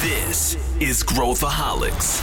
This is Growthaholics.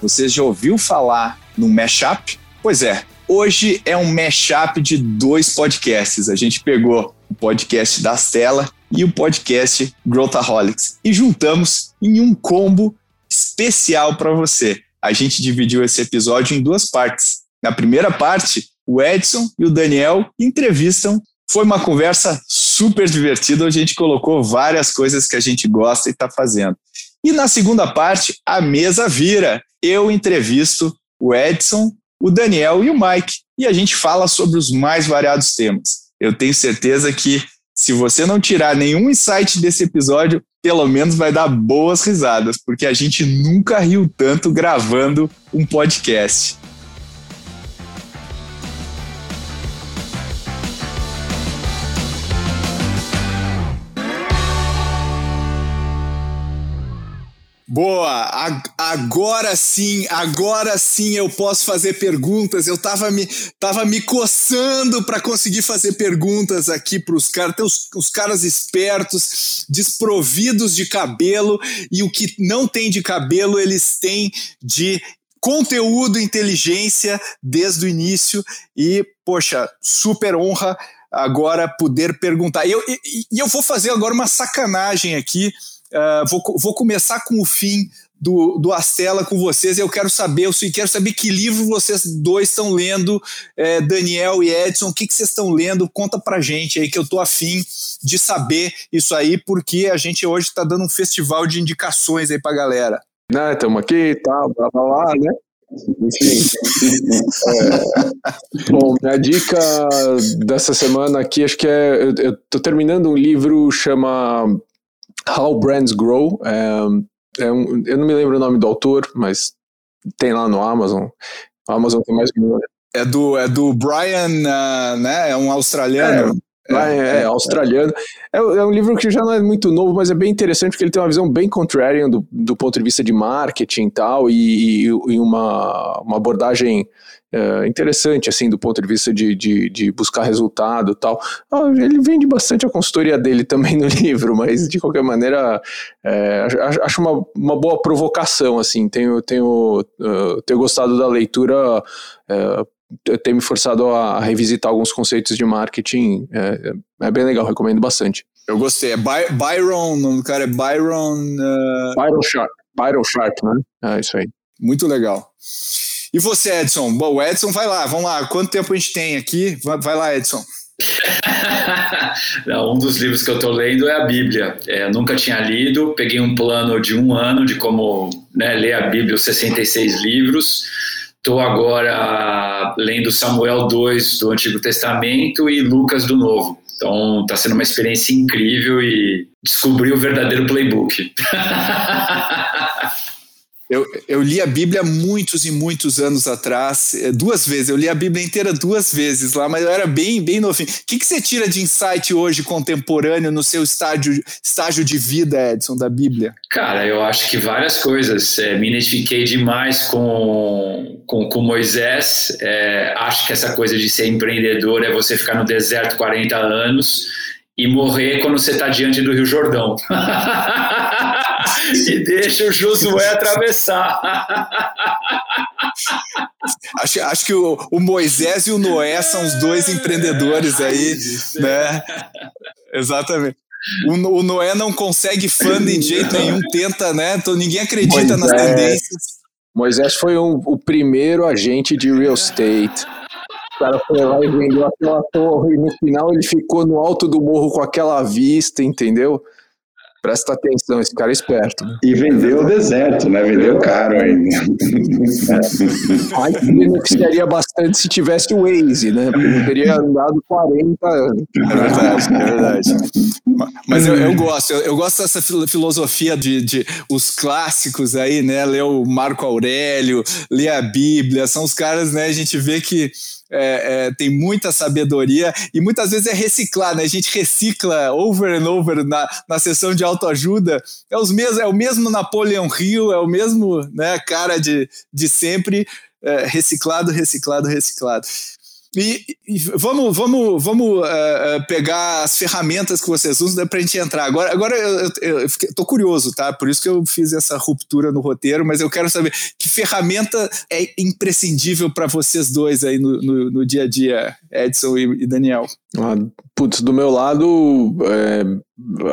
Você já ouviu falar no mashup? Pois é, hoje é um mashup de dois podcasts. A gente pegou o podcast da Stella e o podcast Growthaholics e juntamos em um combo especial para você. A gente dividiu esse episódio em duas partes. Na primeira parte, o Edson e o Daniel entrevistam. Foi uma conversa super divertida, onde a gente colocou várias coisas que a gente gosta e está fazendo. E na segunda parte, a mesa vira. Eu entrevisto o Edson, o Daniel e o Mike. E a gente fala sobre os mais variados temas. Eu tenho certeza que se você não tirar nenhum insight desse episódio, pelo menos vai dar boas risadas, porque a gente nunca riu tanto gravando um podcast. Boa, agora sim, agora sim eu posso fazer perguntas. Eu tava me, tava me coçando para conseguir fazer perguntas aqui para os caras. Tem os, os caras espertos, desprovidos de cabelo, e o que não tem de cabelo, eles têm de conteúdo, inteligência desde o início. E, poxa, super honra agora poder perguntar. E eu, e, e eu vou fazer agora uma sacanagem aqui Uh, vou, vou começar com o fim do, do Astela com vocês. Eu quero saber, eu quero saber que livro vocês dois estão lendo, é, Daniel e Edson. O que, que vocês estão lendo? Conta pra gente aí que eu tô afim de saber isso aí, porque a gente hoje está dando um festival de indicações aí pra galera. Né, estamos aqui, tá, blá, blá, blá, né? Enfim. é, bom, a dica dessa semana aqui, acho que é. Eu, eu tô terminando um livro chama How Brands Grow. É, é um, eu não me lembro o nome do autor, mas tem lá no Amazon. A Amazon tem mais. É do, é do Brian, uh, né? É um australiano. É, é, é, australiano. É, é, um livro que já não é muito novo, mas é bem interessante porque ele tem uma visão bem contrarian do, do ponto de vista de marketing e tal, e, e uma, uma abordagem é, interessante, assim, do ponto de vista de, de, de buscar resultado tal. Ah, ele vende bastante a consultoria dele também no livro, mas de qualquer maneira é, acho uma, uma boa provocação, assim, tenho, tenho, uh, tenho gostado da leitura, uh, me forçado a revisitar alguns conceitos de marketing, é, é bem legal, recomendo bastante. Eu gostei, é By Byron, o cara é Byron... Uh... Byron Sharp, Byron Sharp, né? É isso aí. Muito legal. E você, Edson? Bom, o Edson vai lá, vamos lá. Quanto tempo a gente tem aqui? Vai, lá, Edson. Não, um dos livros que eu estou lendo é a Bíblia. É, nunca tinha lido, peguei um plano de um ano de como né, ler a Bíblia, os 66 livros. Estou agora lendo Samuel 2 do Antigo Testamento e Lucas do Novo. Então está sendo uma experiência incrível e descobri o verdadeiro playbook. Eu, eu li a Bíblia muitos e muitos anos atrás, eh, duas vezes. Eu li a Bíblia inteira duas vezes lá, mas eu era bem, bem novinho. O que, que você tira de insight hoje contemporâneo no seu estágio, estágio de vida, Edson, da Bíblia? Cara, eu acho que várias coisas. É, me identifiquei demais com, com, com Moisés. É, acho que essa coisa de ser empreendedor é você ficar no deserto 40 anos e morrer quando você está diante do Rio Jordão. e deixa o Josué atravessar. acho, acho que o, o, Moisés e o Noé são os dois empreendedores aí, né? Exatamente. O, o, Noé não consegue funding de jeito nenhum, tenta, né? Então, ninguém acredita Moisés, nas tendências. Moisés foi um, o primeiro agente de real estate. O cara foi lá e vendeu aquela torre e no final ele ficou no alto do morro com aquela vista, entendeu? Presta atenção, esse cara é esperto. E vendeu o deserto, né? Vendeu caro ainda. Aí beneficiaria bastante se tivesse o Waze, né? Porque teria andado 40 anos. É verdade, é verdade. Mas eu, eu gosto, eu, eu, gosto dessa filosofia de, de os clássicos aí, né? Ler o Marco Aurélio, ler a Bíblia, são os caras, né? A gente vê que é, é, tem muita sabedoria e muitas vezes é reciclar, né? A gente recicla over and over na, na sessão de autoajuda. É, os mesmos, é o mesmo Napoleão Hill, é o mesmo né, cara de, de sempre. é, reciclado, reciclado, reciclado. E, e, vamos, vamos, vamos uh, pegar as ferramentas que vocês usam para a gente entrar. Agora, agora eu estou curioso, tá? Por isso que eu fiz essa ruptura no roteiro, mas eu quero saber que ferramenta é imprescindível para vocês dois aí no, no, no, dia a dia, Edson e, e Daniel. Ah, putz, do meu lado, é,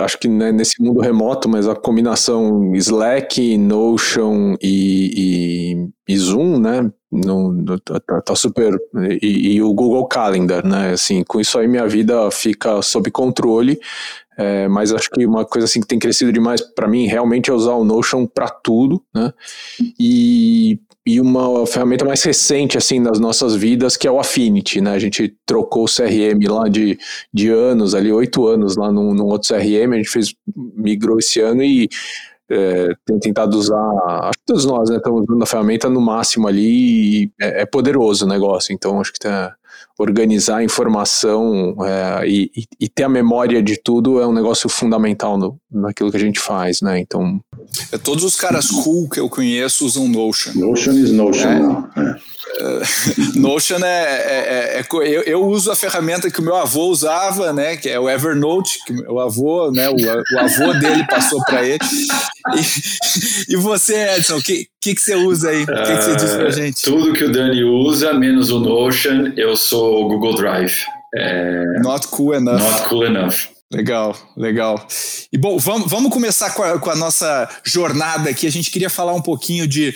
acho que né, nesse mundo remoto, mas a combinação Slack, Notion e, e, e Zoom, né? No, tá, tá, super. E, e, o Google Calendar, né? Assim, com isso aí minha vida fica sob controle. É, mas acho que uma coisa assim que tem crescido demais para mim realmente é usar o Notion para tudo, né? E, e uma ferramenta mais recente assim nas nossas vidas que é o Affinity, né? A gente trocou o CRM lá de, de anos, ali oito anos lá num, num outro CRM, a gente fez migrou esse ano e é, tem tentado usar, acho que todos nós né, estamos usando a ferramenta no máximo ali e é, é poderoso o negócio, então acho que tá, organizar a informação é, e, e, ter a memória de tudo é um negócio fundamental no, naquilo que a gente faz, né, então... É, todos os caras cool que eu conheço usam Notion. Notion is Notion, é. não. É. Notion é, é, é, é eu, eu, uso a ferramenta que o meu avô usava, né, que é o Evernote, que o avô, né, o, o avô dele passou para ele. E, e, você, Edson, o que, que, que você usa aí? O que, que você diz pra ah, gente? Tudo que o Dani usa, menos o Notion, eu sou o Google Drive. É, not cool enough. Not cool enough. Legal, legal. E bom, vamos, vamos começar com a, com a, nossa jornada aqui. A gente queria falar um pouquinho de,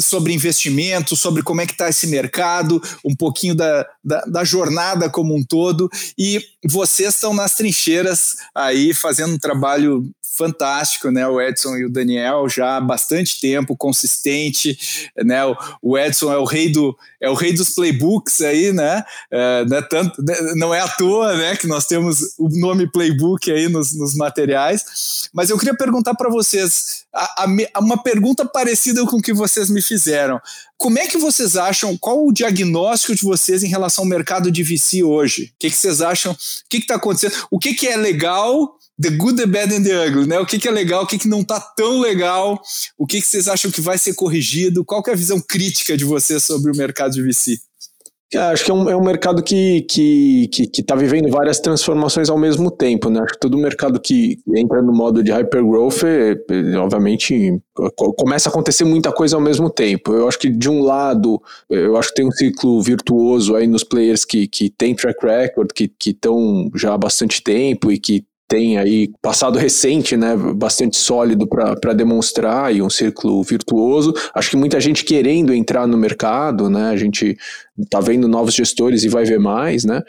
sobre investimento, sobre como é que está esse mercado, um pouquinho da, da, da, jornada como um todo. E vocês estão nas trincheiras aí fazendo um trabalho fantástico, né? O Edson e o Daniel já há bastante tempo, consistente, né? O, Edson é o rei do é o rei dos playbooks aí, né? É, não, é tanto, né? não é à toa, né? Que nós temos o nome playbook aí nos, nos materiais. Mas eu queria perguntar para vocês a, a, uma pergunta parecida com o que vocês me fizeram. Como é que vocês acham? Qual o diagnóstico de vocês em relação ao mercado de VC hoje? O que, que vocês acham? O que está acontecendo? O que, que é legal? The Good, The Bad and The Ugly, né? O que, que é legal, o que, que não tá tão legal, o que, que vocês acham que vai ser corrigido, qual é a visão crítica de vocês sobre o mercado de VC? É, acho que é um, é um mercado que está que, que, que tá vivendo várias transformações ao mesmo tempo, né? Acho que todo mercado que entra no modo de hypergrowth, é, é, obviamente, começa a acontecer muita coisa ao mesmo tempo. Eu acho que, de um lado, eu acho que tem um ciclo virtuoso aí nos players que, que tem track record, que estão já há bastante tempo e que tem aí passado recente, né, bastante sólido para demonstrar e um círculo virtuoso. Acho que muita gente querendo entrar no mercado, né, a gente tá vendo novos gestores e vai ver mais, né?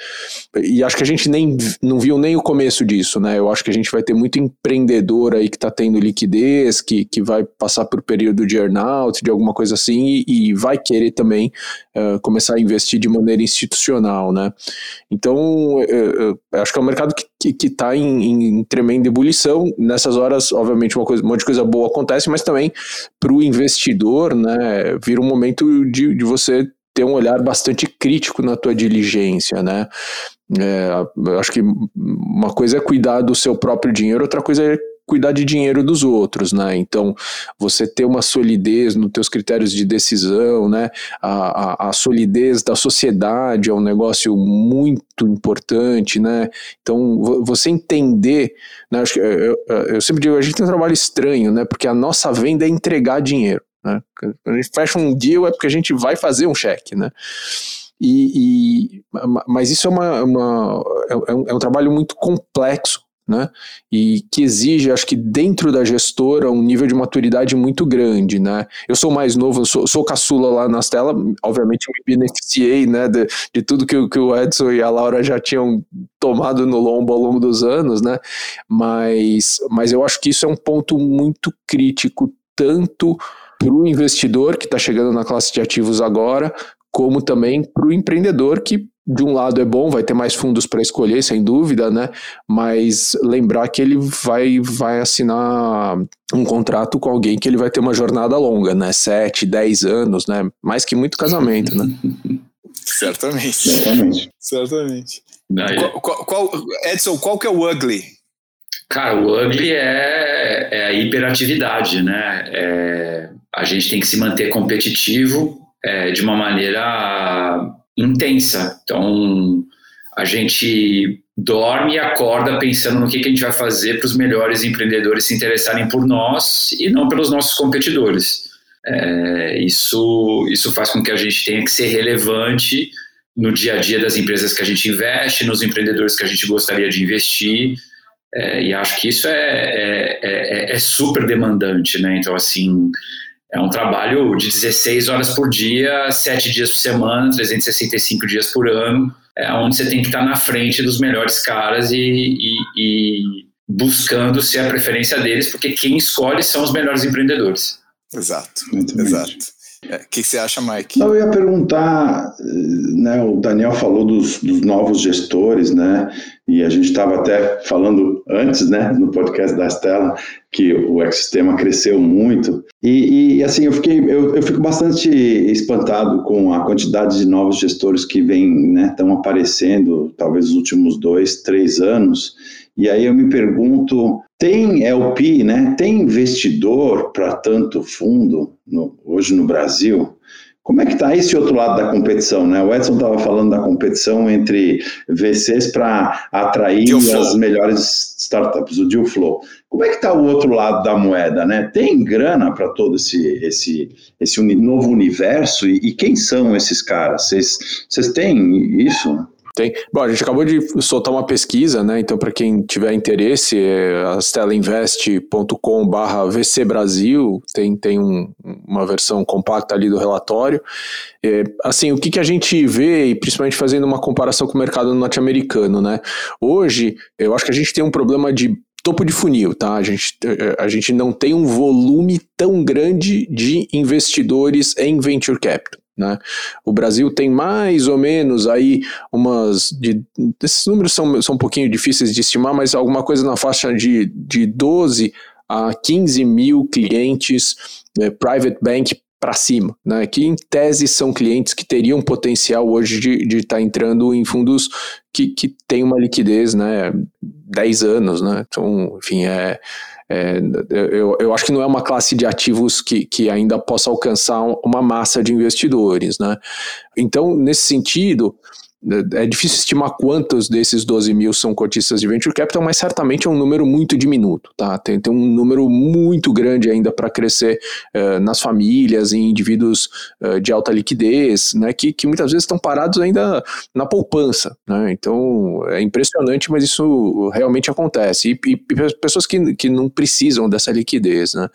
E acho que a gente nem não viu nem o começo disso, né? Eu acho que a gente vai ter muito empreendedor aí que está tendo liquidez, que, que vai passar por período de earnout, de alguma coisa assim, e, e vai querer também uh, começar a investir de maneira institucional, né? Então, uh, uh, acho que é um mercado que que está em, em, tremenda ebulição. Nessas horas, obviamente, uma coisa, um monte de coisa boa acontece, mas também para o investidor, né, vira um momento de, de você ter um olhar bastante crítico na tua diligência, né? É, acho que uma coisa é cuidar do seu próprio dinheiro, outra coisa é cuidar de dinheiro dos outros, né? Então, você ter uma solidez nos teus critérios de decisão, né? A, a, a, solidez da sociedade é um negócio muito importante, né? Então, você entender, né? Acho que eu, eu sempre digo, a gente tem um trabalho estranho, né? Porque a nossa venda é entregar dinheiro. Né? Quando a gente fecha um deal é porque a gente vai fazer um cheque, né? E, e mas isso é, uma, uma é, um, é um trabalho muito complexo né? E que exige, acho que dentro da gestora, um nível de maturidade muito grande, né? Eu sou mais novo, sou, sou caçula lá nas telas, obviamente me beneficiei, né, de, de tudo que, que o Edson e a Laura já tinham tomado no lombo ao longo dos anos, né? Mas, mas eu acho que isso é um ponto muito crítico, tanto para o investidor que está chegando na classe de ativos agora, como também para o empreendedor que de um lado é bom, vai ter mais fundos para escolher, sem dúvida, né? Mas lembrar que ele vai, vai assinar um contrato com alguém que ele vai ter uma jornada longa, né? Sete, dez anos, né? Mais que muito casamento, né? Certamente. Certamente. Certamente. Qual, qual, qual, Edson, qual que é o ugly? Cara, o ugly é, é a hiperatividade, né? É, a gente tem que se manter competitivo é, de uma maneira intensa. Então, a gente dorme e acorda pensando no que, que a gente vai fazer para os melhores empreendedores se interessarem por nós e não pelos nossos competidores. É, isso, isso faz com que a gente tenha que ser relevante no dia a dia das empresas que a gente investe, nos empreendedores que a gente gostaria de investir. É, e acho que isso é, é, é, é super demandante, né? Então, assim, é um trabalho de 16 horas por dia, 7 dias por semana, 365 dias por ano, é onde você tem que estar na frente dos melhores caras e, e, e buscando ser a preferência deles, porque quem escolhe são os melhores empreendedores. Exato, Muito exato. O é, que, você acha, Mike? Não, eu ia perguntar, né, o Daniel falou dos, dos novos gestores, né, e a gente estava até falando antes, né, no podcast da Estela, que o ecossistema cresceu muito, e, e assim, eu, fiquei, eu, eu, fico bastante espantado com a quantidade de novos gestores que vem, né, estão aparecendo, talvez nos últimos dois, três anos, e aí eu me pergunto, tem LP, né? Tem investidor para tanto fundo no, hoje no Brasil? Como é que está esse outro lado da competição, né? O Edson estava falando da competição entre VCs para atrair as melhores startups, o deal flow. Como é que está o outro lado da moeda, né? Tem grana para todo esse, esse, esse novo universo? E, e quem são esses caras? Vocês têm isso? Tem. Bom, a gente acabou de soltar uma pesquisa, né? Então, para quem tiver interesse, é astelainvest.com.br VC Brasil, tem, tem um, uma versão compacta ali do relatório. É, assim, o que, que a gente vê, e principalmente fazendo uma comparação com o mercado norte-americano, né? Hoje, eu acho que a gente tem um problema de topo de funil, tá? A gente, a gente não tem um volume tão grande de investidores em venture capital. Né? O Brasil tem mais ou menos aí umas. De, esses números são, são um pouquinho difíceis de estimar, mas alguma coisa na faixa de, de 12 a 15 mil clientes é, private bank para cima, né? que em tese são clientes que teriam potencial hoje de estar tá entrando em fundos que, que têm uma liquidez né, 10 anos. Né? Então, enfim, é é, eu, eu acho que não é uma classe de ativos que, que ainda possa alcançar uma massa de investidores. Né? Então, nesse sentido, é difícil estimar quantos desses 12 mil são cotistas de venture capital, mas certamente é um número muito diminuto, tá? Tem, tem um número muito grande ainda para crescer uh, nas famílias, em indivíduos uh, de alta liquidez, né? Que, que muitas vezes estão parados ainda na poupança, né? Então é impressionante, mas isso realmente acontece. E, e, e pessoas que, que não precisam dessa liquidez, né?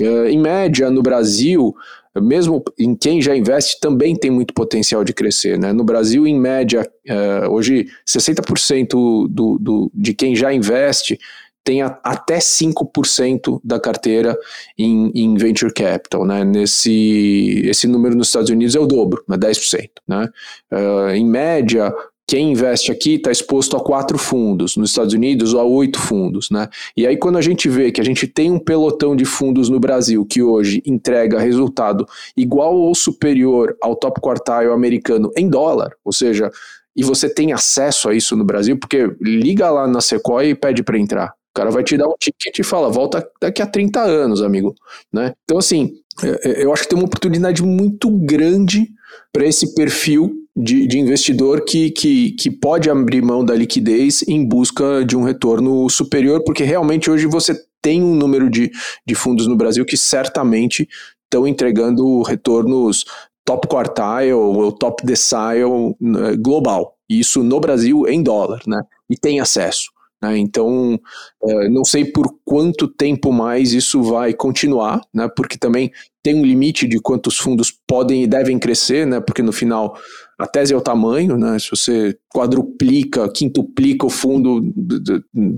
Uh, em média, no Brasil, mesmo em quem já investe, também tem muito potencial de crescer. Né? No Brasil, em média, uh, hoje 60% do, do, de quem já investe tem a, até 5% da carteira em, em, venture capital. Né? Nesse, esse número nos Estados Unidos é o dobro, é 10%. Né? Uh, em média, quem investe aqui está exposto a quatro fundos, nos Estados Unidos ou a oito fundos, né? E aí quando a gente vê que a gente tem um pelotão de fundos no Brasil que hoje entrega resultado igual ou superior ao top quartile americano em dólar, ou seja, e você tem acesso a isso no Brasil, porque liga lá na Sequoia e pede para entrar. O cara vai te dar um ticket e fala, volta daqui a 30 anos, amigo, né? Então assim, é, é, eu acho que tem uma oportunidade muito grande para esse perfil de, de, investidor que, que, que pode abrir mão da liquidez em busca de um retorno superior, porque realmente hoje você tem um número de, de fundos no Brasil que certamente estão entregando retornos top quartile ou top decile né, global. Isso no Brasil em dólar, né? E tem acesso. Né? Então, é, não sei por quanto tempo mais isso vai continuar, né? porque também tem um limite de quantos fundos podem e devem crescer, né? porque no final a tese é o tamanho, né? se você quadruplica, quintuplica o fundo,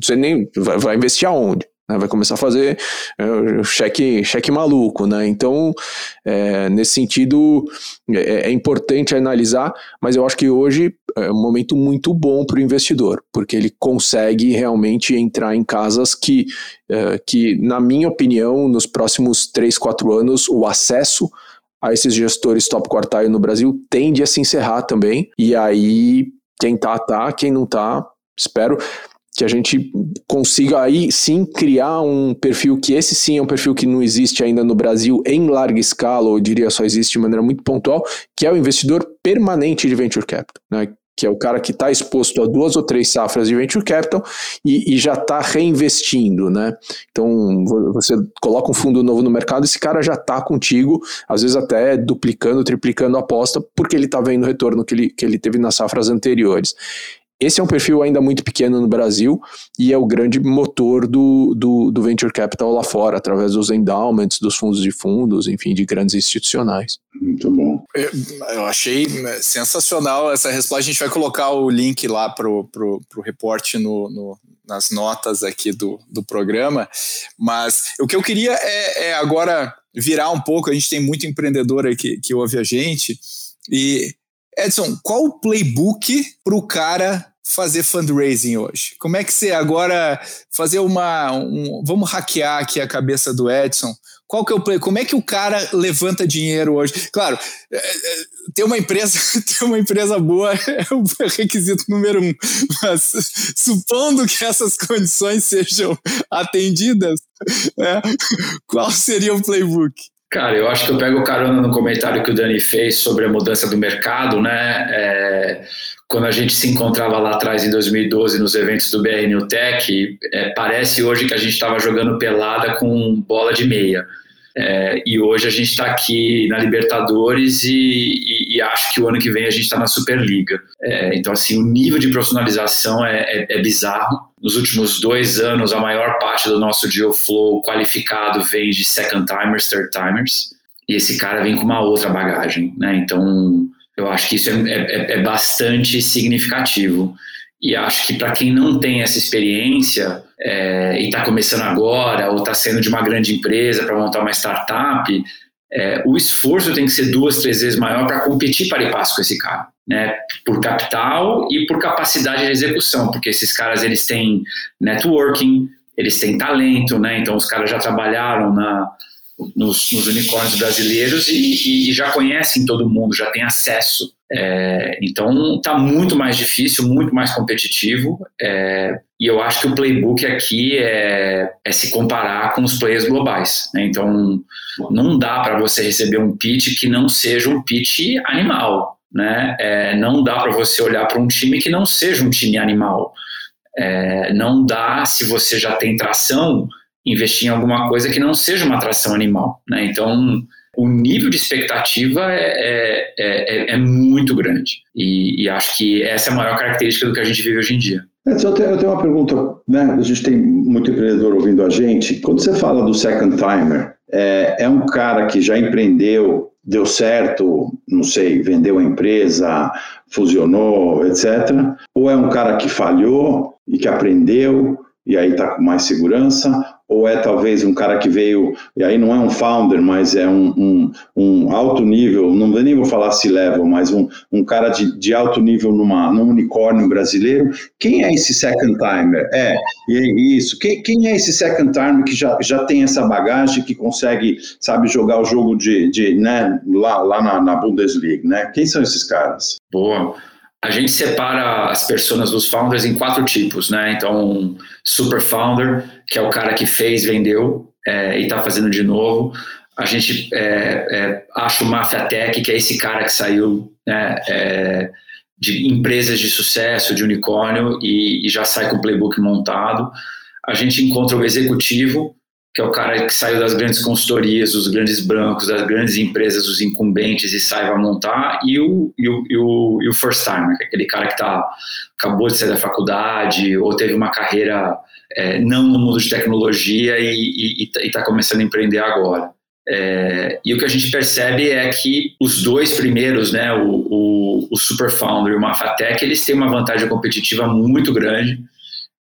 você nem vai, vai investir aonde? Né, vai começar a fazer é, cheque, cheque maluco, né? Então, é, nesse sentido, é, é, importante analisar, mas eu acho que hoje é um momento muito bom para o investidor, porque ele consegue realmente entrar em casas que, é, que, na minha opinião, nos próximos 3, 4 anos, o acesso a esses gestores top quartile no Brasil tende a se encerrar também, e aí quem tá, tá, quem não tá, espero que a gente consiga aí sim criar um perfil que esse sim é um perfil que não existe ainda no Brasil em larga escala, ou eu diria só existe de maneira muito pontual, que é o investidor permanente de venture capital, né? Que é o cara que está exposto a duas ou três safras de venture capital e, e já está reinvestindo, né? Então você coloca um fundo novo no mercado, esse cara já está contigo, às vezes até duplicando, triplicando a aposta, porque ele está vendo o retorno que ele, que ele teve nas safras anteriores. Esse é um perfil ainda muito pequeno no Brasil e é o grande motor do, do, do, venture capital lá fora, através dos endowments, dos fundos de fundos, enfim, de grandes institucionais. Muito bom. Eu, eu achei sensacional essa resposta. A gente vai colocar o link lá para o reporte no, no, nas notas aqui do, do programa. Mas o que eu queria é, é agora virar um pouco. A gente tem muito empreendedor aqui que ouve a gente. E Edson, qual o playbook para o cara fazer fundraising hoje? Como é que você agora fazer uma. Um, vamos hackear aqui a cabeça do Edson. Qual que é o play? Como é que o cara levanta dinheiro hoje? Claro, é, é, ter uma empresa, ter uma empresa boa é o requisito número um. Mas supondo que essas condições sejam atendidas, é, qual seria o playbook? Cara, eu acho que eu pego carona no comentário que o Dani fez sobre a mudança do mercado, né? É, quando a gente se encontrava lá atrás em 2012 nos eventos do BR Tech, é, parece hoje que a gente estava jogando pelada com bola de meia. É, e hoje a gente está aqui na Libertadores e, e, e, acho que o ano que vem a gente está na Superliga. É, então, assim, o nível de profissionalização é, é, é, bizarro. Nos últimos dois anos, a maior parte do nosso deal flow qualificado vem de second timers, third timers. E esse cara vem com uma outra bagagem, né? Então, eu acho que isso é, é, é bastante significativo. E acho que para quem não tem essa experiência é, e está começando agora, ou está sendo de uma grande empresa para montar uma startup, é, o esforço tem que ser duas, três vezes maior para competir para ir passo com esse cara, né? Por capital e por capacidade de execução, porque esses caras eles têm networking, eles têm talento, né? Então os caras já trabalharam na, nos, nos unicórnios brasileiros e, e, já conhecem todo mundo, já têm acesso. É, então está muito mais difícil, muito mais competitivo. É, e eu acho que o playbook aqui é, é se comparar com os players globais. Né? Então não dá para você receber um pitch que não seja um pitch animal. Né? É, não dá para você olhar para um time que não seja um time animal. É, não dá, se você já tem tração, investir em alguma coisa que não seja uma atração animal. Né? Então, o nível de expectativa é, é, é, é muito grande. E, e, acho que essa é a maior característica do que a gente vive hoje em dia. É, eu tenho, eu tenho uma pergunta, né? A gente tem muito empreendedor ouvindo a gente. Quando você fala do second timer, é, é um cara que já empreendeu, deu certo, não sei, vendeu a empresa, fusionou, etc. Ou é um cara que falhou e que aprendeu e aí está com mais segurança, ou é talvez um cara que veio, e aí não é um founder, mas é um, um, um alto nível, não nem vou falar se level, mas um, um cara de, de alto nível numa, num unicórnio brasileiro. Quem é esse second timer? É, e é isso. Quem, quem é esse second timer que já, já tem essa bagagem, que consegue, sabe, jogar o jogo de, de né, lá, lá na, na Bundesliga, né? Quem são esses caras? Boa. A gente separa as pessoas dos founders em quatro tipos, né? Então, super founder, que é o cara que fez, vendeu é, e está fazendo de novo. A gente é, é, acha o Mafia Tech, que é esse cara que saiu né, é, de empresas de sucesso, de unicórnio, e, e já sai com o playbook montado. A gente encontra o executivo, que é o cara que saiu das grandes consultorias, dos grandes brancos, das grandes empresas, os incumbentes e sai para montar, e o, e o, e o, e o first timer, é aquele cara que tá, acabou de sair da faculdade ou teve uma carreira é, não no mundo de tecnologia e está começando a empreender agora. É, e o que a gente percebe é que os dois primeiros, né, o, o, o Super Founder e o Mafatec, eles têm uma vantagem competitiva muito grande,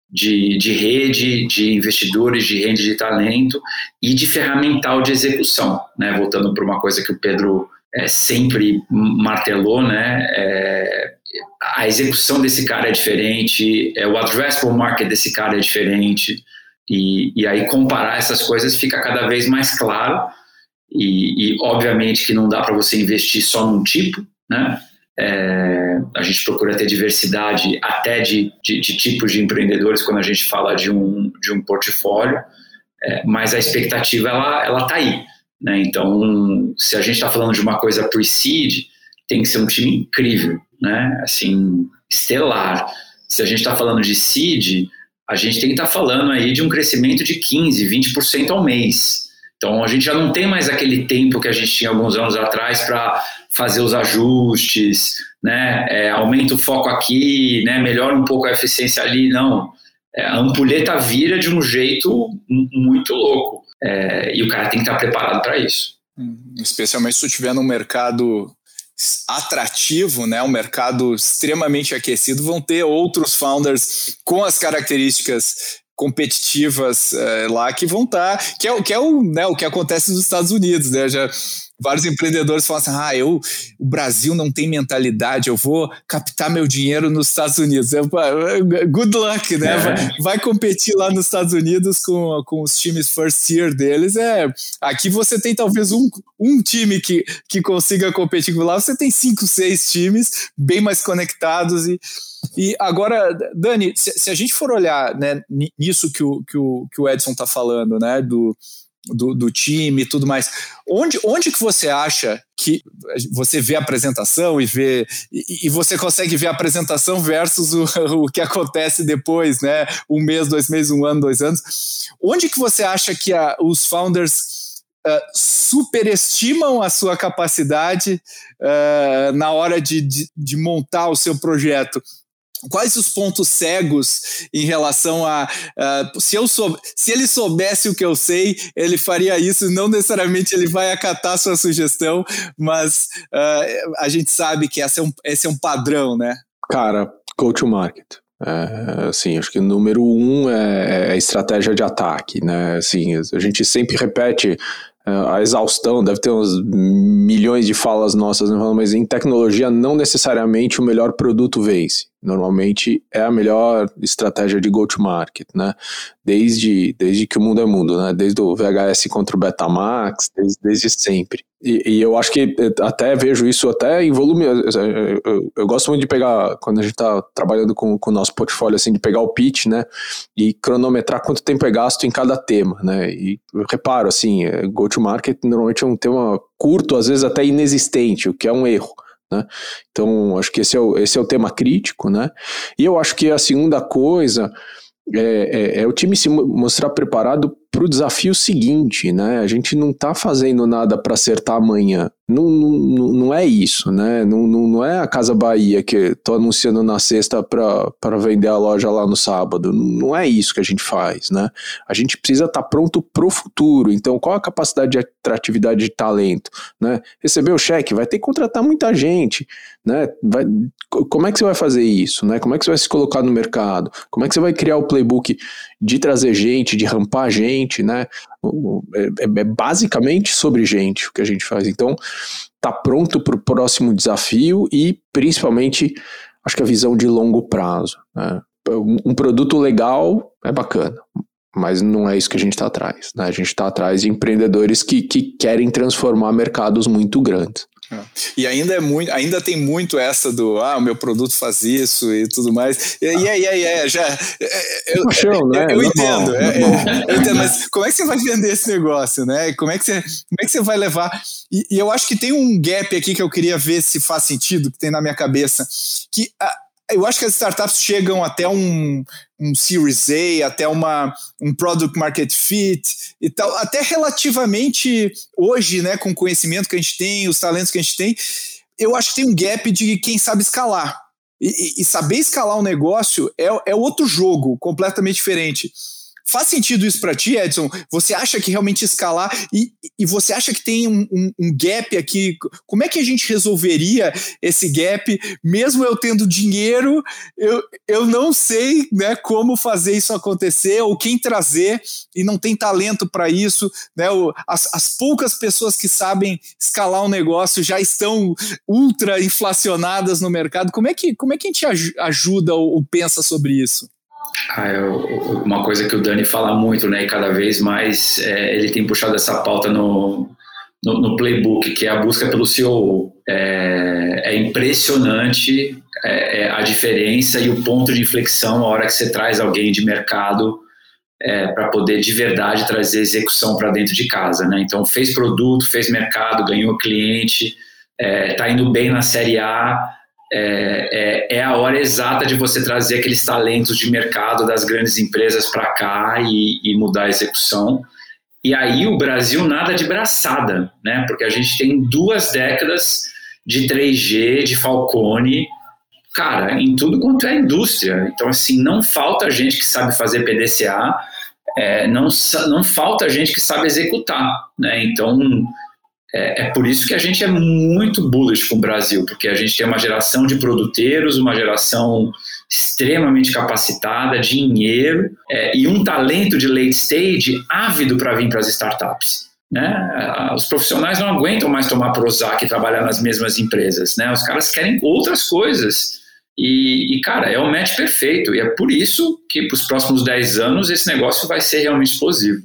de, de rede, de investidores, de rede de talento e de ferramental de execução, né? Voltando para uma coisa que o Pedro é, sempre martelou, né? É, a execução desse cara é diferente, é, o addressable market desse cara é diferente e, e aí comparar essas coisas fica cada vez mais claro e, e obviamente que não dá para você investir só num tipo, né? É, a gente procura ter diversidade até de, de, de, tipos de empreendedores quando a gente fala de um, de um portfólio, é, mas a expectativa ela ela está aí. Né? Então, se a gente está falando de uma coisa pre-seed, tem que ser um time incrível, né? assim, estelar. Se a gente está falando de seed, a gente tem que estar tá falando aí de um crescimento de 15, 20% ao mês. Então a gente já não tem mais aquele tempo que a gente tinha alguns anos atrás para fazer os ajustes, né? É, aumenta o foco aqui, né? Melhora um pouco a eficiência ali, não. É, a ampulheta vira de um jeito muito louco é, e o cara tem que estar preparado para isso. Hum, especialmente se tu estiver num mercado atrativo, né, um mercado extremamente aquecido, vão ter outros founders com as características competitivas é, lá que vão estar, tá, que é, que é o, né, o que acontece nos Estados Unidos, né? Já vários empreendedores falam assim: ah, eu, o Brasil não tem mentalidade, eu vou captar meu dinheiro nos Stados Unidos. Eu, good luck, né? É. Vai, vai, competir lá nos Estados Unidos com, com os times first year deles. É, aqui você tem talvez um, um time que, que consiga competir com lá, você tem cinco, seis times bem mais conectados e. E agora, Dani, se, se a gente for olhar né, nisso que o, que o, que o Edson está falando, né, do, do, do time e tudo mais. Onde, onde que você acha que você vê a apresentação e vê e, e você consegue ver a apresentação versus o, o que acontece depois, né? Um mês, dois meses, um ano, dois anos. Onde que você acha que a, os founders Uh, superestimam a sua capacidade uh, na hora de, de, de, montar o seu projeto quais os pontos cegos em relação a se eu sou se ele soubesse o que eu sei ele faria isso não necessariamente ele vai acatar sua sugestão mas uh, a gente sabe que esse é um, esse é um padrão né cara go to market é, assim, acho que o número um é, é a estratégia de ataque, né? Assim, a gente sempre repete é, a exaustão, deve ter uns milhões de falas nossas, né? mas em tecnologia não necessariamente o melhor produto vence. Normalmente é a melhor estratégia de go-to-market, né? Desde, desde que o mundo é mundo, né? Desde o VHS contra o Betamax, desde, desde sempre. E, e, eu acho que eh, até vejo isso até em volume. Eu, eu, eu gosto muito de pegar, quando a gente está trabalhando com, o nosso portfólio, assim, de pegar o pitch, né? E cronometrar quanto tempo é gasto em cada tema, né? E eu reparo, assim, eh, go-to-market normalmente é um tema curto, às vezes até inexistente, o que é um erro. Né? Então, acho que esse é, o, esse é o tema crítico, né? E eu acho que a segunda coisa é, é, é o time se mostrar preparado para o desafio seguinte, né? A gente não está fazendo nada para acertar amanhã. Não, não, não é isso, né? Não, não, não é a Casa Bahia que estou anunciando na sexta para vender a loja lá no sábado. Não é isso que a gente faz, né? A gente precisa estar tá pronto para o futuro. Então, qual a capacidade de atratividade de talento, né? Receber o cheque, vai ter que contratar muita gente, né? Vai, como é que você vai fazer isso, né? Como é que você vai se colocar no mercado? Como é que você vai criar o playbook de trazer gente, de rampar gente, né? É, é, é basicamente sobre gente o que a gente faz. Então, tá pronto para o próximo desafio e, principalmente, acho que a visão de longo prazo. Né? Um produto legal é bacana, mas não é isso que a gente está atrás. Né? A gente está atrás de empreendedores que, que querem transformar mercados muito grandes. É. E ainda é muito, ainda tem muito essa do ah, o meu produto faz isso e tudo mais. E aí, aí, aí, já. É, eu, Show, né? eu, eu entendo, é, eu entendo, mas como é que você vai vender esse negócio, né? Como é que você, como é que você vai levar? E, e eu acho que tem um gap aqui que eu queria ver se faz sentido, que tem na minha cabeça, que a, eu acho que as startups chegam até um, um Series A, até uma, um Product Market Fit e tal, até relativamente hoje, né, com o conhecimento que a gente tem, os talentos que a gente tem, eu acho que tem um gap de quem sabe escalar. E, e, saber escalar um negócio é, é outro jogo, completamente diferente. Faz sentido isso para ti, Edson? Você acha que realmente escalar e, e você acha que tem um, um, um, gap aqui? Como é que a gente resolveria esse gap, mesmo eu tendo dinheiro? Eu, eu não sei né, como fazer isso acontecer ou quem trazer e não tem talento para isso. Né? As, as poucas pessoas que sabem escalar um negócio já estão ultra inflacionadas no mercado. Como é que, como é que a gente ajuda ou, ou pensa sobre isso? Ah, eu, uma coisa que o Dani fala muito, né, e cada vez mais é, ele tem puxado essa pauta no, no, no, playbook, que é a busca pelo CEO. É, é impressionante é, é a diferença e o ponto de inflexão a hora que você traz alguém de mercado é, para poder de verdade trazer execução para dentro de casa, né? Então fez produto, fez mercado, ganhou cliente, está é, indo bem na série A, é, é, é, a hora exata de você trazer aqueles talentos de mercado das grandes empresas para cá e, e, mudar a execução. E aí o Brasil nada de braçada, né? Porque a gente tem duas décadas de 3G, de Falcone, cara, em tudo quanto é indústria. Então, assim, não falta gente que sabe fazer PDCA, é, não, não falta gente que sabe executar, né? Então, é, é, por isso que a gente é muito bullish com o Brasil, porque a gente tem uma geração de produteiros, uma geração extremamente capacitada, dinheiro é, e um talento de late stage ávido para vir para as startups. Né? Os profissionais não aguentam mais tomar Prozac e trabalhar nas mesmas empresas. Né? Os caras querem outras coisas. E, e, cara, é o match perfeito. E é por isso que para os próximos 10 anos esse negócio vai ser realmente explosivo.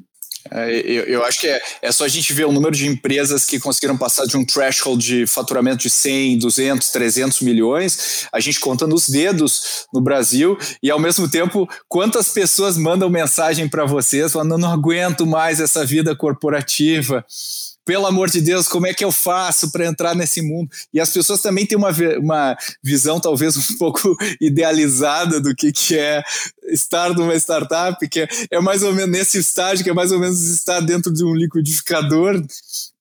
É, eu, eu, acho que é, é só a gente ver o número de empresas que conseguiram passar de um threshold de faturamento de 100, 200, 300 milhões, a gente conta nos dedos no Brasil, e ao mesmo tempo, quantas pessoas mandam mensagem para vocês falando: não aguento mais essa vida corporativa pelo amor de Deus, como é que eu faço para entrar nesse mundo? E as pessoas também têm uma, uma visão talvez um pouco idealizada do que, que é estar numa startup, que é, é mais ou menos nesse estágio, que é mais ou menos estar dentro de um liquidificador,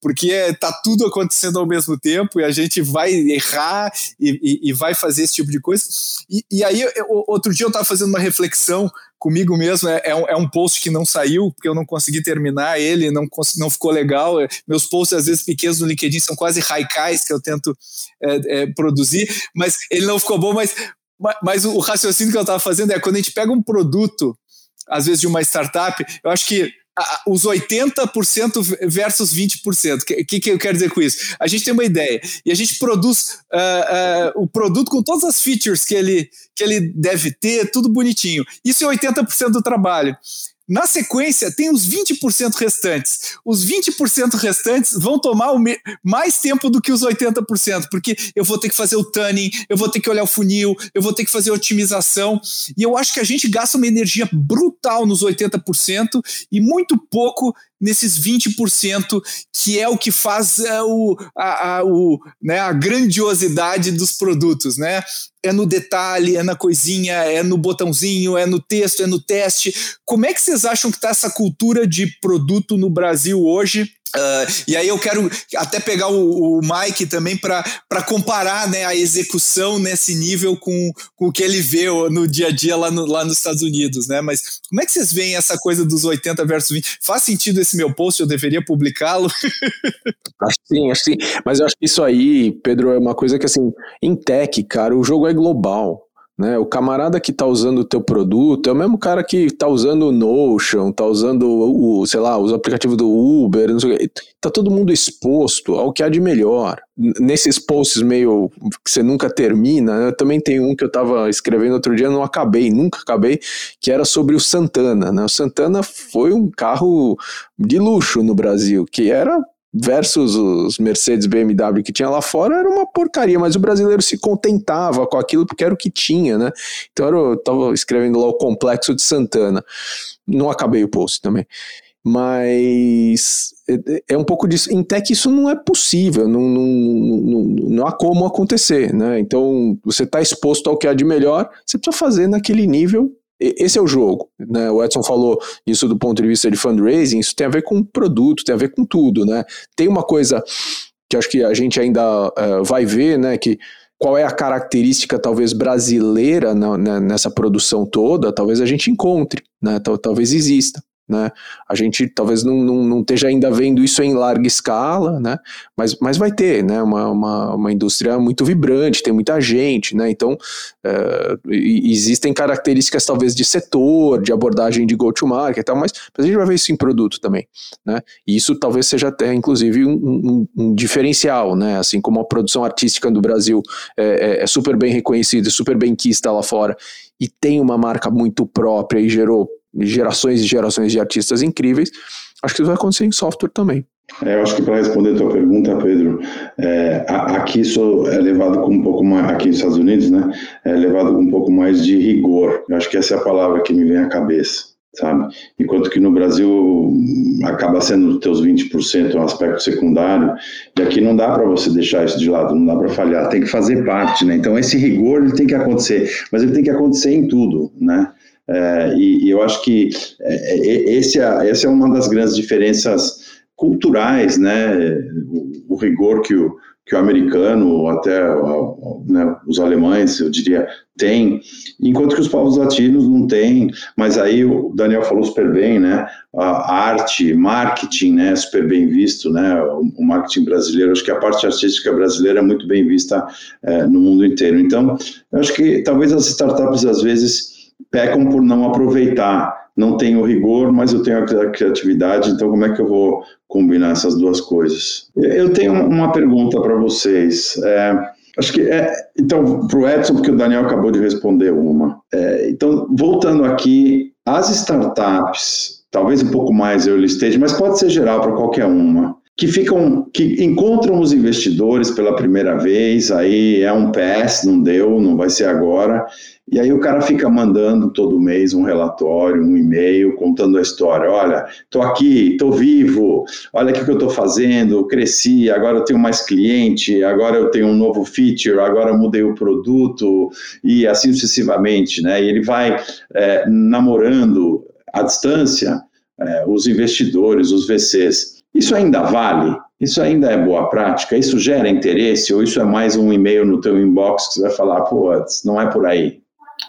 porque está é, tudo acontecendo ao mesmo tempo e a gente vai errar e, e, e vai fazer esse tipo de coisa. E, e aí, eu, outro dia eu estava fazendo uma reflexão comigo mesmo, é, é, um, é, um, post que não saiu, porque eu não consegui terminar ele, não, não ficou legal. Meus posts, às vezes, pequenos no LinkedIn, são quase haikais que eu tento é, é produzir, mas ele não ficou bom, mas, mas o raciocínio que eu estava fazendo é quando a gente pega um produto, às vezes de uma startup, eu acho que os 80% versus 20%. O que, que eu quero dizer com isso? A gente tem uma ideia e a gente produz uh, uh, o produto com todas as features que ele, que ele deve ter, tudo bonitinho. Isso é 80% do trabalho. Na sequência, tem os 20% restantes. Os 20% restantes vão tomar mais tempo do que os 80%, porque eu vou ter que fazer o tuning, eu vou ter que olhar o funil, eu vou ter que fazer otimização. E eu acho que a gente gasta uma energia brutal nos 80% e muito pouco nesses 20% que é o que faz é, o, a, a, o, né, a grandiosidade dos produtos, né? É no detalhe, é na coisinha, é no botãozinho, é no texto, é no teste. Como é que vocês acham que está essa cultura de produto no Brasil hoje? Uh, e aí eu quero até pegar o, o Mike também para comparar né, a execução nesse nível com, com o que ele vê no dia a dia lá, no, lá nos Estados Unidos, né? Mas como é que vocês veem essa coisa dos 80 versus 20? Faz sentido esse meu post? Eu deveria publicá-lo? sim, acho sim. Mas eu acho que isso aí, Pedro, é uma coisa que assim, em tech, cara, o jogo é global. Né? O camarada que está usando o teu produto é o mesmo cara que está usando o Notion, está usando o, sei lá, os aplicativos do Uber, não sei o Tá todo mundo exposto ao que há de melhor. Nesses posts meio que você nunca termina, eu também tem um que eu estava escrevendo outro dia, não acabei, nunca acabei, que era sobre o Santana. Né? O Santana foi um carro de luxo no Brasil, que era versus os Mercedes BMW que tinha lá fora era uma porcaria, mas o brasileiro se contentava com aquilo porque era o que tinha, né? Então eu tava escrevendo lá o complexo de Santana. Não acabei o post também. Mas é, é um pouco disso. Em tech isso não é possível, não, não, não, não há como acontecer, né? Então você está exposto ao que há de melhor, você precisa fazer naquele nível esse é o jogo, né? O Edson falou isso do ponto de vista de fundraising, isso tem a ver com produto, tem a ver com tudo, né? Tem uma coisa que acho que a gente ainda uh, vai ver, né? Que qual é a característica talvez brasileira na, na, nessa produção toda, talvez a gente encontre, né? Talvez exista né? A gente talvez não, não, não, esteja ainda vendo isso em larga escala, né? Mas, mas vai ter, né? Uma, uma, uma indústria muito vibrante, tem muita gente, né? Então é, existem características talvez de setor, de abordagem de go-to-market e tal, mas, mas, a gente vai ver isso em produto também, né? E isso talvez seja até inclusive um, um, um diferencial, né? Assim como a produção artística do Brasil é, é, é super bem reconhecida, super bem quista lá fora e tem uma marca muito própria e gerou gerações e gerações de artistas incríveis, acho que isso vai acontecer em software também. É, eu acho que para responder a tua pergunta, Pedro, é, aqui isso é levado com um pouco mais, aqui nos Estados Unidos, né, é levado com um pouco mais de rigor. Eu acho que essa é a palavra que me vem à cabeça, sabe? Enquanto que no Brasil acaba sendo teus 20% um aspecto secundário, e aqui não dá para você deixar isso de lado, não dá para falhar, tem que fazer parte, né? Então esse rigor ele tem que acontecer, mas ele tem que acontecer em tudo, né? É, e, e, eu acho que é, é esse é, essa é uma das grandes diferenças culturais, né? O, o rigor que o, que o americano, até né, os alemães, eu diria, têm, enquanto que os povos latinos não têm. Mas aí o Daniel falou super bem, né? A arte, marketing, né? Super bem visto, né? O marketing brasileiro, acho que a parte artística brasileira é muito bem vista é, no mundo inteiro. Então, eu acho que talvez as startups às vezes pecam por não aproveitar não tenho rigor, mas eu tenho a criatividade, então como é que eu vou combinar essas duas coisas? Eu tenho uma pergunta para vocês. É, acho que é, então, para o Edson, porque o Daniel acabou de responder uma. É, então, voltando aqui, as startups, talvez um pouco mais early stage, mas pode ser geral para qualquer uma, que ficam, que encontram os investidores pela primeira vez, aí é um pass, não deu, não vai ser agora, e aí o cara fica mandando todo mês um relatório, um e-mail, contando a história. Olha, estou aqui, estou vivo, olha o que eu estou fazendo, cresci, agora eu tenho mais cliente, agora eu tenho um novo feature, agora mudei o produto, e assim sucessivamente. Né? E ele vai é, namorando à distância é, os investidores, os VCs. Isso ainda vale? Isso ainda é boa prática? Isso gera interesse? Ou isso é mais um e-mail no teu inbox que você vai falar, pô, não é por aí?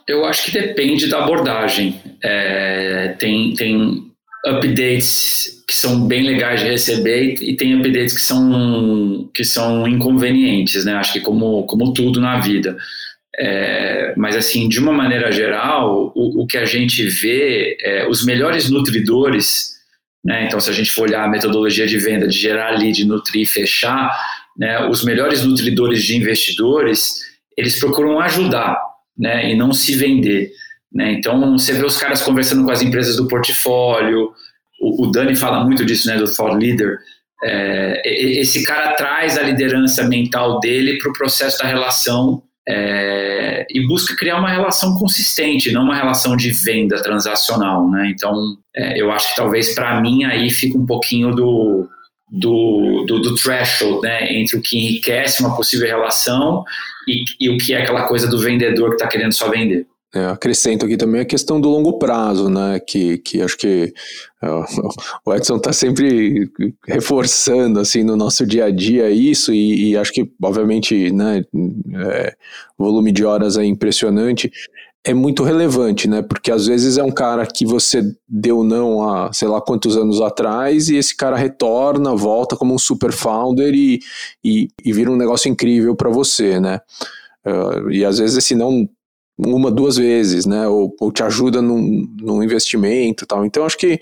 Eu acho que depende da abordagem. É, tem, tem updates que são bem legais de receber e tem updates que são, que são inconvenientes, né? Acho que como, como tudo na vida. É, mas assim, de uma maneira geral, o, o que a gente vê, é, os melhores nutridores, né? Então, se a gente for olhar a metodologia de venda, de gerar lead, nutrir, fechar, né? Os melhores nutridores de investidores, eles procuram ajudar né, e não se vender. Né? Então, você vê os caras conversando com as empresas do portfólio, o, o Dani fala muito disso, né, do thought leader, é, esse cara traz a liderança mental dele para o processo da relação é, e busca criar uma relação consistente, não uma relação de venda transacional, né? Então, é, eu acho que talvez para mim aí fica um pouquinho do, do, do, do, threshold, né, entre o que enriquece uma possível relação e, e o que é aquela coisa do vendedor que está querendo só vender. É, acrescento aqui também a questão do longo prazo, né? Que, que acho que uh, o Edson está sempre reforçando assim no nosso dia a dia isso, e, e acho que, obviamente, né, é, o volume de horas é impressionante é muito relevante, né? Porque às vezes é um cara que você deu não há sei lá quantos anos atrás e esse cara retorna, volta como um super founder e, e, e vira um negócio incrível para você, né? Uh, e às vezes esse não uma, duas vezes, né? Ou, ou te ajuda num, num investimento tal. Então acho que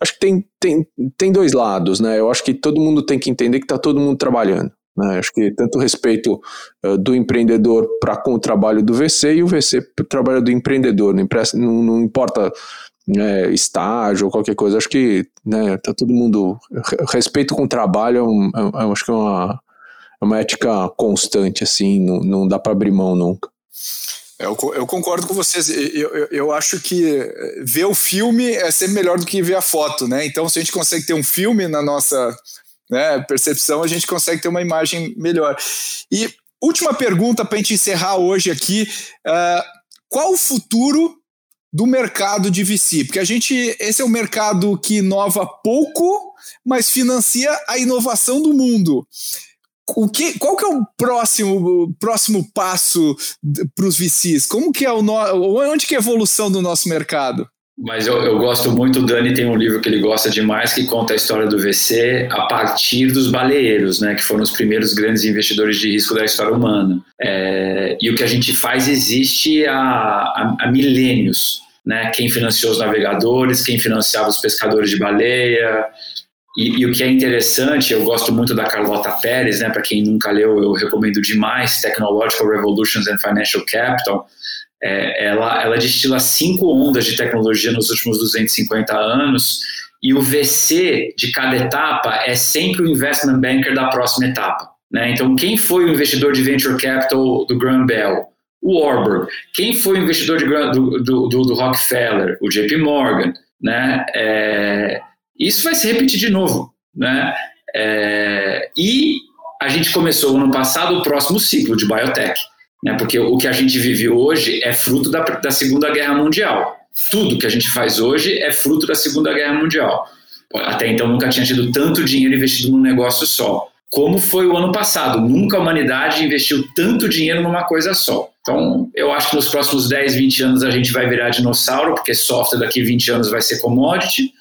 acho que tem, tem, tem dois lados, né? Eu acho que todo mundo tem que entender que está todo mundo trabalhando. Né? Acho que tanto o respeito uh, do empreendedor para com o trabalho do VC e o VC para o trabalho do empreendedor. Não, não, não importa né, estágio ou qualquer coisa. Acho que né, tá todo mundo. Respeito com o trabalho é, um, é, é acho que é uma, é uma ética constante, assim, não, não dá para abrir mão nunca. Eu, eu, concordo com vocês. Eu, eu, eu, acho que ver o filme é sempre melhor do que ver a foto, né? Então, se a gente consegue ter um filme na nossa né, percepção, a gente consegue ter uma imagem melhor. E última pergunta para a gente encerrar hoje aqui: uh, qual o futuro do mercado de VC? Porque a gente, esse é um mercado que inova pouco, mas financia a inovação do mundo. O que, qual que é o próximo, próximo passo para os VCs? Como que é o no, onde que é a evolução do nosso mercado? Mas eu, eu, gosto muito, o Dani tem um livro que ele gosta demais que conta a história do VC a partir dos baleeiros, né, que foram os primeiros grandes investidores de risco da história humana. É, e o que a gente faz existe há, há, há milênios. Né, quem financiou os navegadores, quem financiava os pescadores de baleia. E, e o que é interessante, eu gosto muito da Carlota Pérez, né, para quem nunca leu, eu recomendo demais Technological Revolutions and Financial Capital é, ela, ela destila cinco ondas de tecnologia nos últimos 250 anos e o VC de cada etapa é sempre o investment banker da próxima etapa. Né? Então, quem foi o investidor de venture capital do Graham Bell? O Warburg. Quem foi o investidor de, do, do, do, Rockefeller? O JP Morgan. Né? É, isso vai se repetir de novo. Né? É, e a gente começou ano passado o próximo ciclo de biotech. Né? Porque o que a gente vive hoje é fruto da, da Segunda Guerra Mundial. Tudo que a gente faz hoje é fruto da Segunda Guerra Mundial. Até então nunca tinha tido tanto dinheiro investido num negócio só. Como foi o ano passado. Nunca a humanidade investiu tanto dinheiro numa coisa só. Então, eu acho que nos próximos 10, 20 anos a gente vai virar dinossauro, porque software daqui 20 anos vai ser commodity.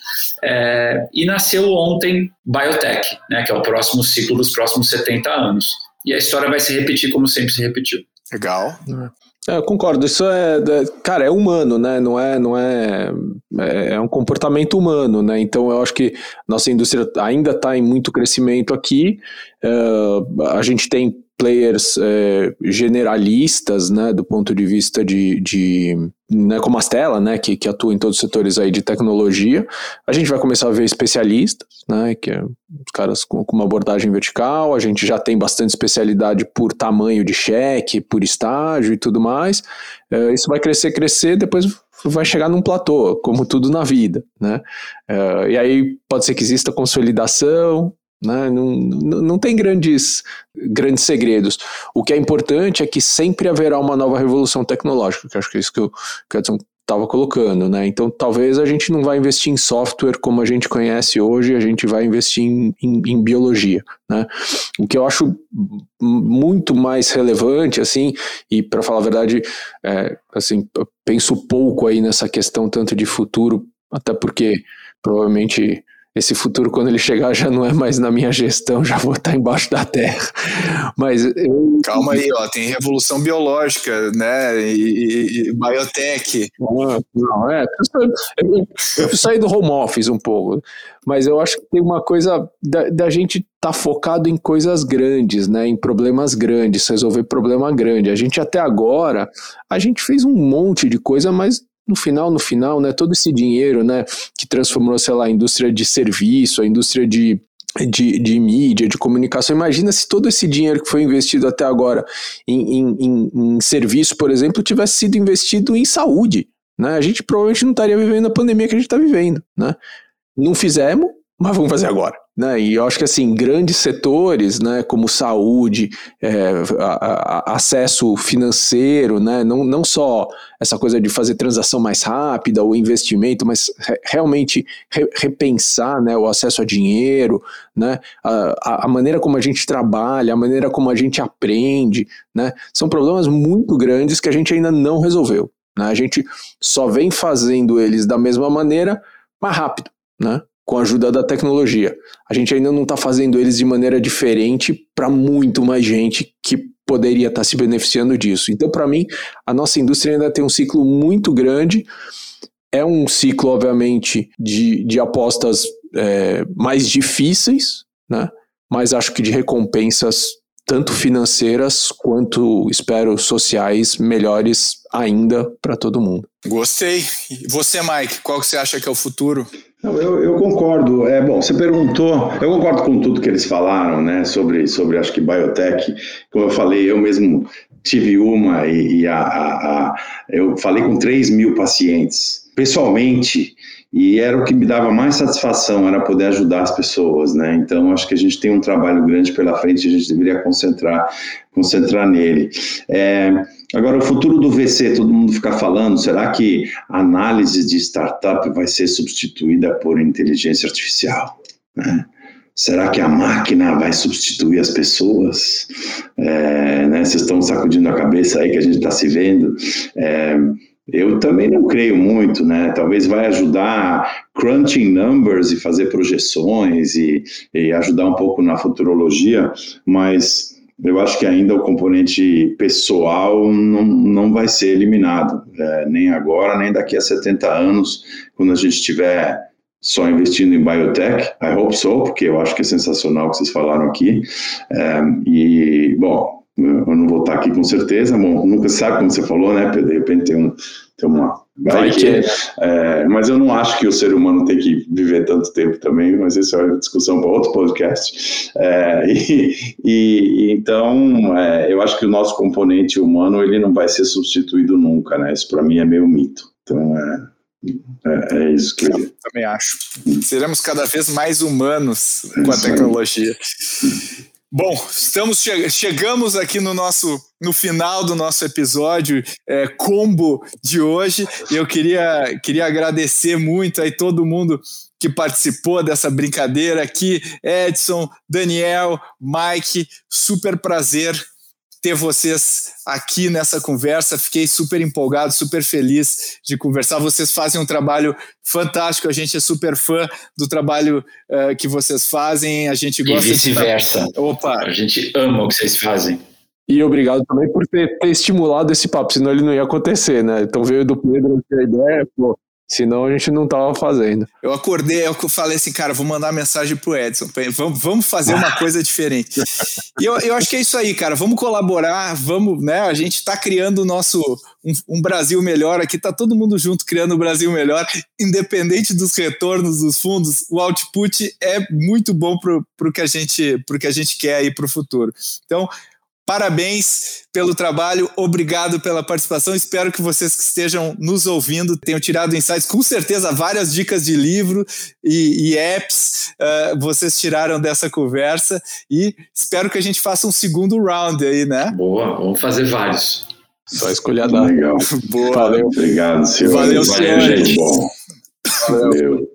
É, e nasceu ontem Biotech, né, que é o próximo ciclo dos próximos 70 anos. E a história vai se repetir como sempre se repetiu. Legal. É, eu concordo, isso é, é, cara, é humano, né? Não é, não é, é, é, um comportamento humano, né? Então eu acho que nossa indústria ainda está em muito crescimento aqui. Uh, a gente tem players é, generalistas, né, do ponto de vista de, de né, como a Stella, né, que, que atua em todos os setores aí de tecnologia. A gente vai começar a ver especialistas, né, que é os caras com, com uma abordagem vertical. A gente já tem bastante especialidade por tamanho de cheque, por estágio e tudo mais. É, isso vai crescer, crescer, depois vai chegar num platô, como tudo na vida, né? É, e aí pode ser que exista consolidação, né? Não, não, não tem grandes, grandes segredos. O que é importante é que sempre haverá uma nova revolução tecnológica, que acho que é isso que, o Edson estava colocando. Né? Então, talvez a gente não vai investir em software como a gente conhece hoje, a gente vai investir em, em, em biologia. Né? O que eu acho muito mais relevante, assim, e para falar a verdade, é, assim, penso pouco aí nessa questão tanto de futuro, até porque provavelmente esse futuro, quando ele chegar, já não é mais na minha gestão, já vou estar embaixo da terra. Mas eu... calma aí, ó, tem revolução biológica, né? E, e biotech. Não, não é. Eu, eu sair do home office um pouco, mas eu acho que tem uma coisa da, da gente estar tá focado em coisas grandes, né? Em problemas grandes, resolver problema grande. A gente até agora, a gente fez um monte de coisa, mas no final, no final, né, todo esse dinheiro, né, que transformou, sei lá, a indústria de serviço, a indústria de, de, de mídia, de comunicação. Imagina se todo esse dinheiro que foi investido até agora em, em, em, em serviço, por exemplo, tivesse sido investido em saúde. Né? A gente provavelmente não estaria vivendo a pandemia que a gente está vivendo. Né? Não fizemos, mas vamos fazer agora. Né? E eu acho que assim, grandes setores, né, como saúde, é, a, a, acesso financeiro, né, não, não só essa coisa de fazer transação mais rápida, o investimento, mas re, realmente re, repensar né, o acesso a dinheiro, né, a, a maneira como a gente trabalha, a maneira como a gente aprende, né, são problemas muito grandes que a gente ainda não resolveu. Né? A gente só vem fazendo eles da mesma maneira, mais rápido. Né? Com a ajuda da tecnologia. A gente ainda não está fazendo eles de maneira diferente para muito mais gente que poderia estar tá se beneficiando disso. Então, para mim, a nossa indústria ainda tem um ciclo muito grande. É um ciclo, obviamente, de, de apostas é, mais difíceis, né? mas acho que de recompensas tanto financeiras quanto, espero, sociais melhores ainda para todo mundo. Gostei. E você, Mike, qual que você acha que é o futuro? Não, eu, eu, concordo. É bom. Você perguntou. Eu concordo com tudo que eles falaram, né? Sobre, sobre acho que biotech. Como eu falei, eu mesmo tive uma e, e a, a, a, eu falei com 3 mil pacientes pessoalmente e era o que me dava mais satisfação era poder ajudar as pessoas, né? Então acho que a gente tem um trabalho grande pela frente, a gente deveria concentrar concentrar nele. É, Agora, o futuro do VC, todo mundo fica falando, será que a análise de startup vai ser substituída por inteligência artificial? Né? Será que a máquina vai substituir as pessoas? É, né? Vocês estão sacudindo a cabeça aí que a gente está se vendo. É, eu também não creio muito, né? Talvez vai ajudar crunching numbers e fazer projeções e, e ajudar um pouco na futurologia, mas eu acho que ainda o componente pessoal não, não vai ser eliminado, é, nem agora, nem daqui a 70 anos, quando a gente estiver só investindo em biotech. I hope so, porque eu acho que é sensacional o que vocês falaram aqui. É, e, bom, eu não vou estar aqui com certeza, bom, nunca sabe como você falou, né? De repente tem, um, tem uma, Vai, que. que. É, mas eu não acho que o ser humano tem que viver tanto tempo também, mas isso é uma discussão para outro podcast. É, e, e, então, é, eu acho que o nosso componente humano ele não vai ser substituído nunca, né? Isso para mim é meio mito. Então, é, é, é isso que eu também acho. Seremos cada vez mais humanos com a tecnologia. Bom, estamos che chegamos aqui no nosso no final do nosso episódio é, combo de hoje. Eu queria, queria agradecer muito aí todo mundo que participou dessa brincadeira aqui, Edson, Daniel, Mike, super prazer ter vocês aqui nessa conversa. Fiquei super empolgado, super feliz de conversar. Vocês fazem um trabalho fantástico. A gente é super fã do trabalho uh, que vocês fazem. A gente gosta e vice-versa. Opa! A gente ama o que vocês fazem. E obrigado também por ter, ter, estimulado esse papo, senão ele não ia acontecer, né? Então veio do Pedro a ideia, pô, Senão a gente não tava fazendo. Eu acordei, eu falei assim, cara, vou mandar mensagem pro Edson. Vamos, fazer uma coisa diferente. E eu, eu acho que é isso aí, cara. Vamos colaborar, vamos, né? A gente está criando o nosso um, um, Brasil melhor aqui, tá todo mundo junto criando o um Brasil melhor, independente dos retornos dos fundos, o output é muito bom pro, pro que a gente pro que a gente quer aí para o futuro. Então, Parabéns pelo trabalho, obrigado pela participação. Espero que vocês que estejam nos ouvindo tenham tirado insights, com certeza, várias dicas de livro e, e apps uh, vocês tiraram dessa conversa e espero que a gente faça um segundo round aí, né? Boa, vamos fazer vários. Só escolher a data. Legal. Boa. Valeu. Obrigado, senhor. Valeu, senhor. Valeu, gente. Bom. Valeu.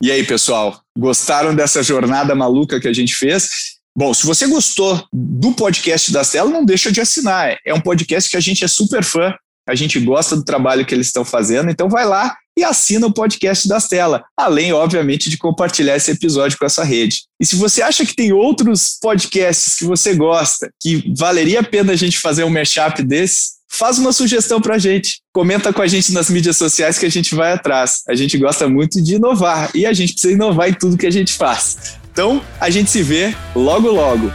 E aí, pessoal, gostaram dessa jornada maluca que a gente fez? Bom, se você gostou do podcast da Stella, não deixa de assinar. É um podcast que a gente é super fã, a gente gosta do trabalho que eles estão fazendo, então vai lá e assina o podcast da Stella, além, obviamente, de compartilhar esse episódio com essa rede. E se você acha que tem outros podcasts que você gosta, que valeria a pena a gente fazer um mashup desse, faz uma sugestão para a gente. Comenta com a gente nas mídias sociais que a gente vai atrás. A gente gosta muito de inovar e a gente precisa inovar em tudo que a gente faz. Então, a gente se vê logo logo.